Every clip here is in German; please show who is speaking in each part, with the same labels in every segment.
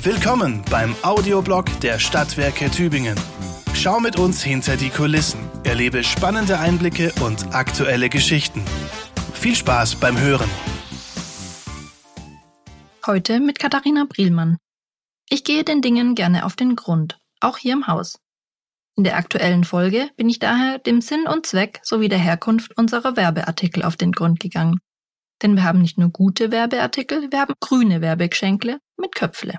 Speaker 1: Willkommen beim Audioblog der Stadtwerke Tübingen. Schau mit uns hinter die Kulissen, erlebe spannende Einblicke und aktuelle Geschichten. Viel Spaß beim Hören.
Speaker 2: Heute mit Katharina Brielmann. Ich gehe den Dingen gerne auf den Grund, auch hier im Haus. In der aktuellen Folge bin ich daher dem Sinn und Zweck sowie der Herkunft unserer Werbeartikel auf den Grund gegangen. Denn wir haben nicht nur gute Werbeartikel, wir haben grüne Werbegeschenkle mit Köpfle.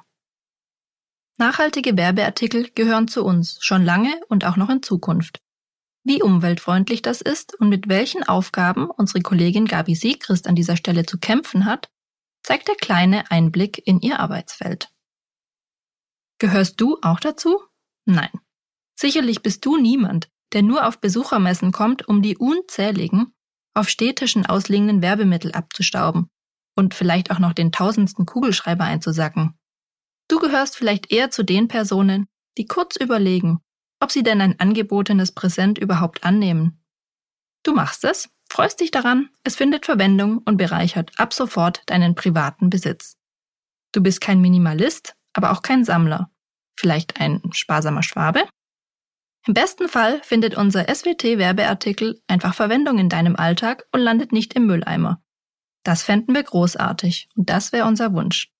Speaker 2: Nachhaltige Werbeartikel gehören zu uns, schon lange und auch noch in Zukunft. Wie umweltfreundlich das ist und mit welchen Aufgaben unsere Kollegin Gabi Siegrist an dieser Stelle zu kämpfen hat, zeigt der kleine Einblick in ihr Arbeitsfeld. Gehörst du auch dazu? Nein. Sicherlich bist du niemand, der nur auf Besuchermessen kommt, um die unzähligen, auf städtischen ausliegenden Werbemittel abzustauben und vielleicht auch noch den tausendsten Kugelschreiber einzusacken. Du gehörst vielleicht eher zu den Personen, die kurz überlegen, ob sie denn ein angebotenes Präsent überhaupt annehmen. Du machst es, freust dich daran, es findet Verwendung und bereichert ab sofort deinen privaten Besitz. Du bist kein Minimalist, aber auch kein Sammler. Vielleicht ein sparsamer Schwabe? Im besten Fall findet unser SWT-Werbeartikel einfach Verwendung in deinem Alltag und landet nicht im Mülleimer. Das fänden wir großartig und das wäre unser Wunsch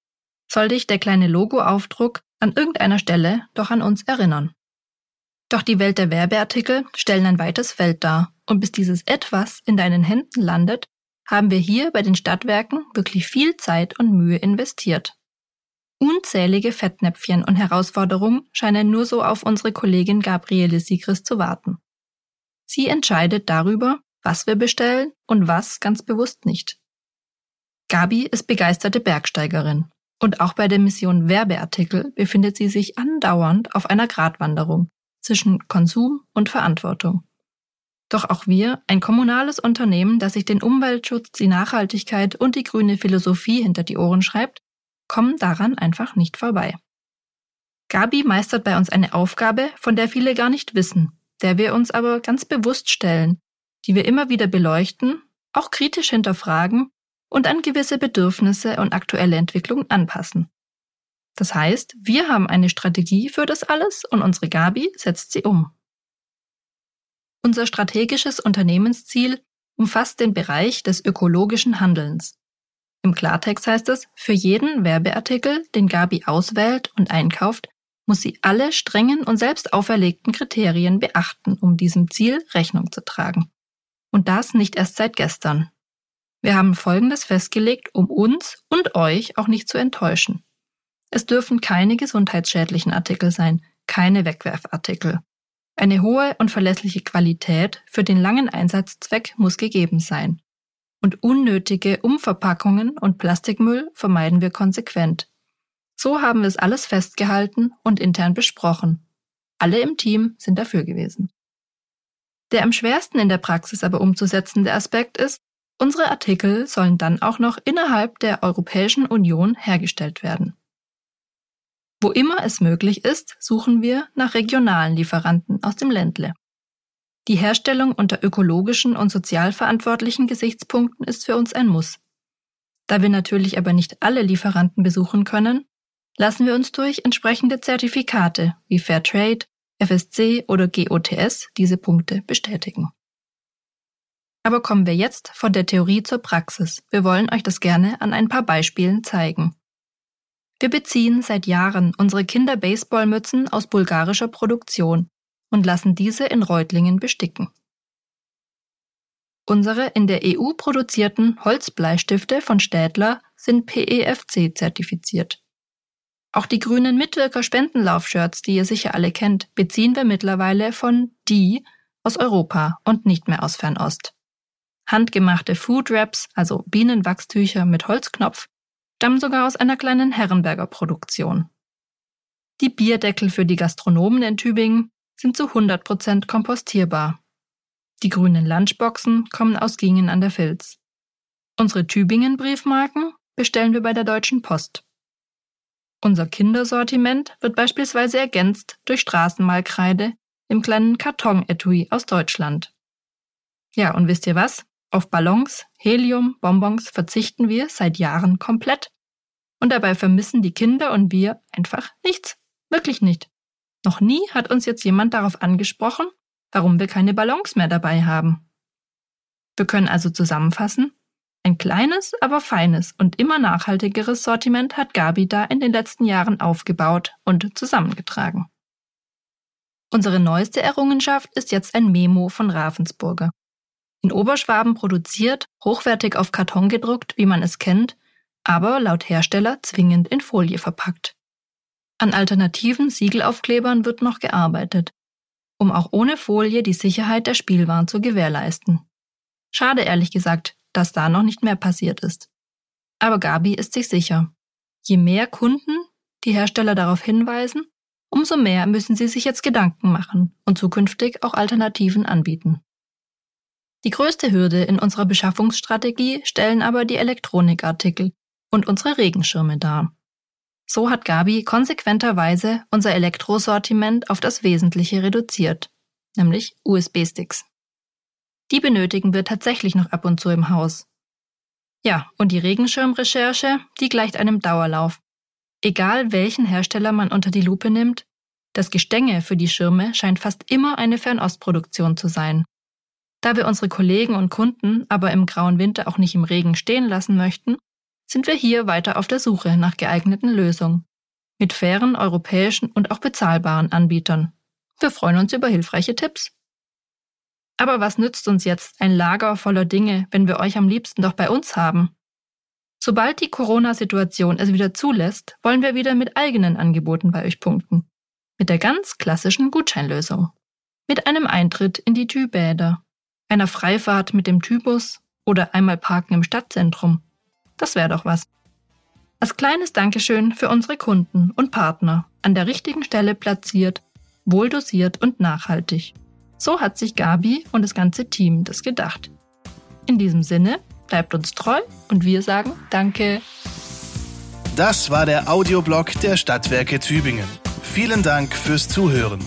Speaker 2: soll dich der kleine Logoaufdruck an irgendeiner Stelle doch an uns erinnern. Doch die Welt der Werbeartikel stellen ein weites Feld dar, und bis dieses etwas in deinen Händen landet, haben wir hier bei den Stadtwerken wirklich viel Zeit und Mühe investiert. Unzählige Fettnäpfchen und Herausforderungen scheinen nur so auf unsere Kollegin Gabriele Sigrist zu warten. Sie entscheidet darüber, was wir bestellen und was ganz bewusst nicht. Gabi ist begeisterte Bergsteigerin und auch bei der Mission Werbeartikel befindet sie sich andauernd auf einer Gratwanderung zwischen Konsum und Verantwortung. Doch auch wir, ein kommunales Unternehmen, das sich den Umweltschutz, die Nachhaltigkeit und die grüne Philosophie hinter die Ohren schreibt, kommen daran einfach nicht vorbei. Gabi meistert bei uns eine Aufgabe, von der viele gar nicht wissen, der wir uns aber ganz bewusst stellen, die wir immer wieder beleuchten, auch kritisch hinterfragen und an gewisse Bedürfnisse und aktuelle Entwicklungen anpassen. Das heißt, wir haben eine Strategie für das alles und unsere Gabi setzt sie um. Unser strategisches Unternehmensziel umfasst den Bereich des ökologischen Handelns. Im Klartext heißt es, für jeden Werbeartikel, den Gabi auswählt und einkauft, muss sie alle strengen und selbst auferlegten Kriterien beachten, um diesem Ziel Rechnung zu tragen. Und das nicht erst seit gestern. Wir haben Folgendes festgelegt, um uns und euch auch nicht zu enttäuschen. Es dürfen keine gesundheitsschädlichen Artikel sein, keine Wegwerfartikel. Eine hohe und verlässliche Qualität für den langen Einsatzzweck muss gegeben sein. Und unnötige Umverpackungen und Plastikmüll vermeiden wir konsequent. So haben wir es alles festgehalten und intern besprochen. Alle im Team sind dafür gewesen. Der am schwersten in der Praxis aber umzusetzende Aspekt ist, Unsere Artikel sollen dann auch noch innerhalb der Europäischen Union hergestellt werden. Wo immer es möglich ist, suchen wir nach regionalen Lieferanten aus dem Ländle. Die Herstellung unter ökologischen und sozialverantwortlichen Gesichtspunkten ist für uns ein Muss. Da wir natürlich aber nicht alle Lieferanten besuchen können, lassen wir uns durch entsprechende Zertifikate wie Fairtrade, FSC oder GOTS diese Punkte bestätigen. Aber kommen wir jetzt von der Theorie zur Praxis. Wir wollen euch das gerne an ein paar Beispielen zeigen. Wir beziehen seit Jahren unsere Kinder-Baseballmützen aus bulgarischer Produktion und lassen diese in Reutlingen besticken. Unsere in der EU produzierten Holzbleistifte von Städler sind PEFC zertifiziert. Auch die grünen Mitwirker Spendenlaufshirts, die ihr sicher alle kennt, beziehen wir mittlerweile von die aus Europa und nicht mehr aus Fernost. Handgemachte Food Wraps, also Bienenwachstücher mit Holzknopf, stammen sogar aus einer kleinen Herrenberger Produktion. Die Bierdeckel für die Gastronomen in Tübingen sind zu 100% kompostierbar. Die grünen Lunchboxen kommen aus Gingen an der Filz. Unsere Tübingen-Briefmarken bestellen wir bei der Deutschen Post. Unser Kindersortiment wird beispielsweise ergänzt durch Straßenmalkreide im kleinen Karton-Etui aus Deutschland. Ja, und wisst ihr was? Auf Ballons, Helium, Bonbons verzichten wir seit Jahren komplett. Und dabei vermissen die Kinder und wir einfach nichts. Wirklich nicht. Noch nie hat uns jetzt jemand darauf angesprochen, warum wir keine Ballons mehr dabei haben. Wir können also zusammenfassen, ein kleines, aber feines und immer nachhaltigeres Sortiment hat Gabi da in den letzten Jahren aufgebaut und zusammengetragen. Unsere neueste Errungenschaft ist jetzt ein Memo von Ravensburger. In Oberschwaben produziert, hochwertig auf Karton gedruckt, wie man es kennt, aber laut Hersteller zwingend in Folie verpackt. An alternativen Siegelaufklebern wird noch gearbeitet, um auch ohne Folie die Sicherheit der Spielwaren zu gewährleisten. Schade ehrlich gesagt, dass da noch nicht mehr passiert ist. Aber Gabi ist sich sicher. Je mehr Kunden die Hersteller darauf hinweisen, umso mehr müssen sie sich jetzt Gedanken machen und zukünftig auch Alternativen anbieten. Die größte Hürde in unserer Beschaffungsstrategie stellen aber die Elektronikartikel und unsere Regenschirme dar. So hat Gabi konsequenterweise unser Elektrosortiment auf das Wesentliche reduziert, nämlich USB-Sticks. Die benötigen wir tatsächlich noch ab und zu im Haus. Ja, und die Regenschirmrecherche, die gleicht einem Dauerlauf. Egal welchen Hersteller man unter die Lupe nimmt, das Gestänge für die Schirme scheint fast immer eine Fernostproduktion zu sein. Da wir unsere Kollegen und Kunden aber im grauen Winter auch nicht im Regen stehen lassen möchten, sind wir hier weiter auf der Suche nach geeigneten Lösungen. Mit fairen europäischen und auch bezahlbaren Anbietern. Wir freuen uns über hilfreiche Tipps. Aber was nützt uns jetzt ein Lager voller Dinge, wenn wir euch am liebsten doch bei uns haben? Sobald die Corona-Situation es wieder zulässt, wollen wir wieder mit eigenen Angeboten bei euch punkten. Mit der ganz klassischen Gutscheinlösung. Mit einem Eintritt in die Tübäder, einer Freifahrt mit dem Tybus oder einmal Parken im Stadtzentrum. Das wäre doch was. Als kleines Dankeschön für unsere Kunden und Partner, an der richtigen Stelle platziert, wohldosiert und nachhaltig. So hat sich Gabi und das ganze Team das gedacht. In diesem Sinne, bleibt uns treu und wir sagen Danke.
Speaker 1: Das war der Audioblog der Stadtwerke Tübingen. Vielen Dank fürs Zuhören.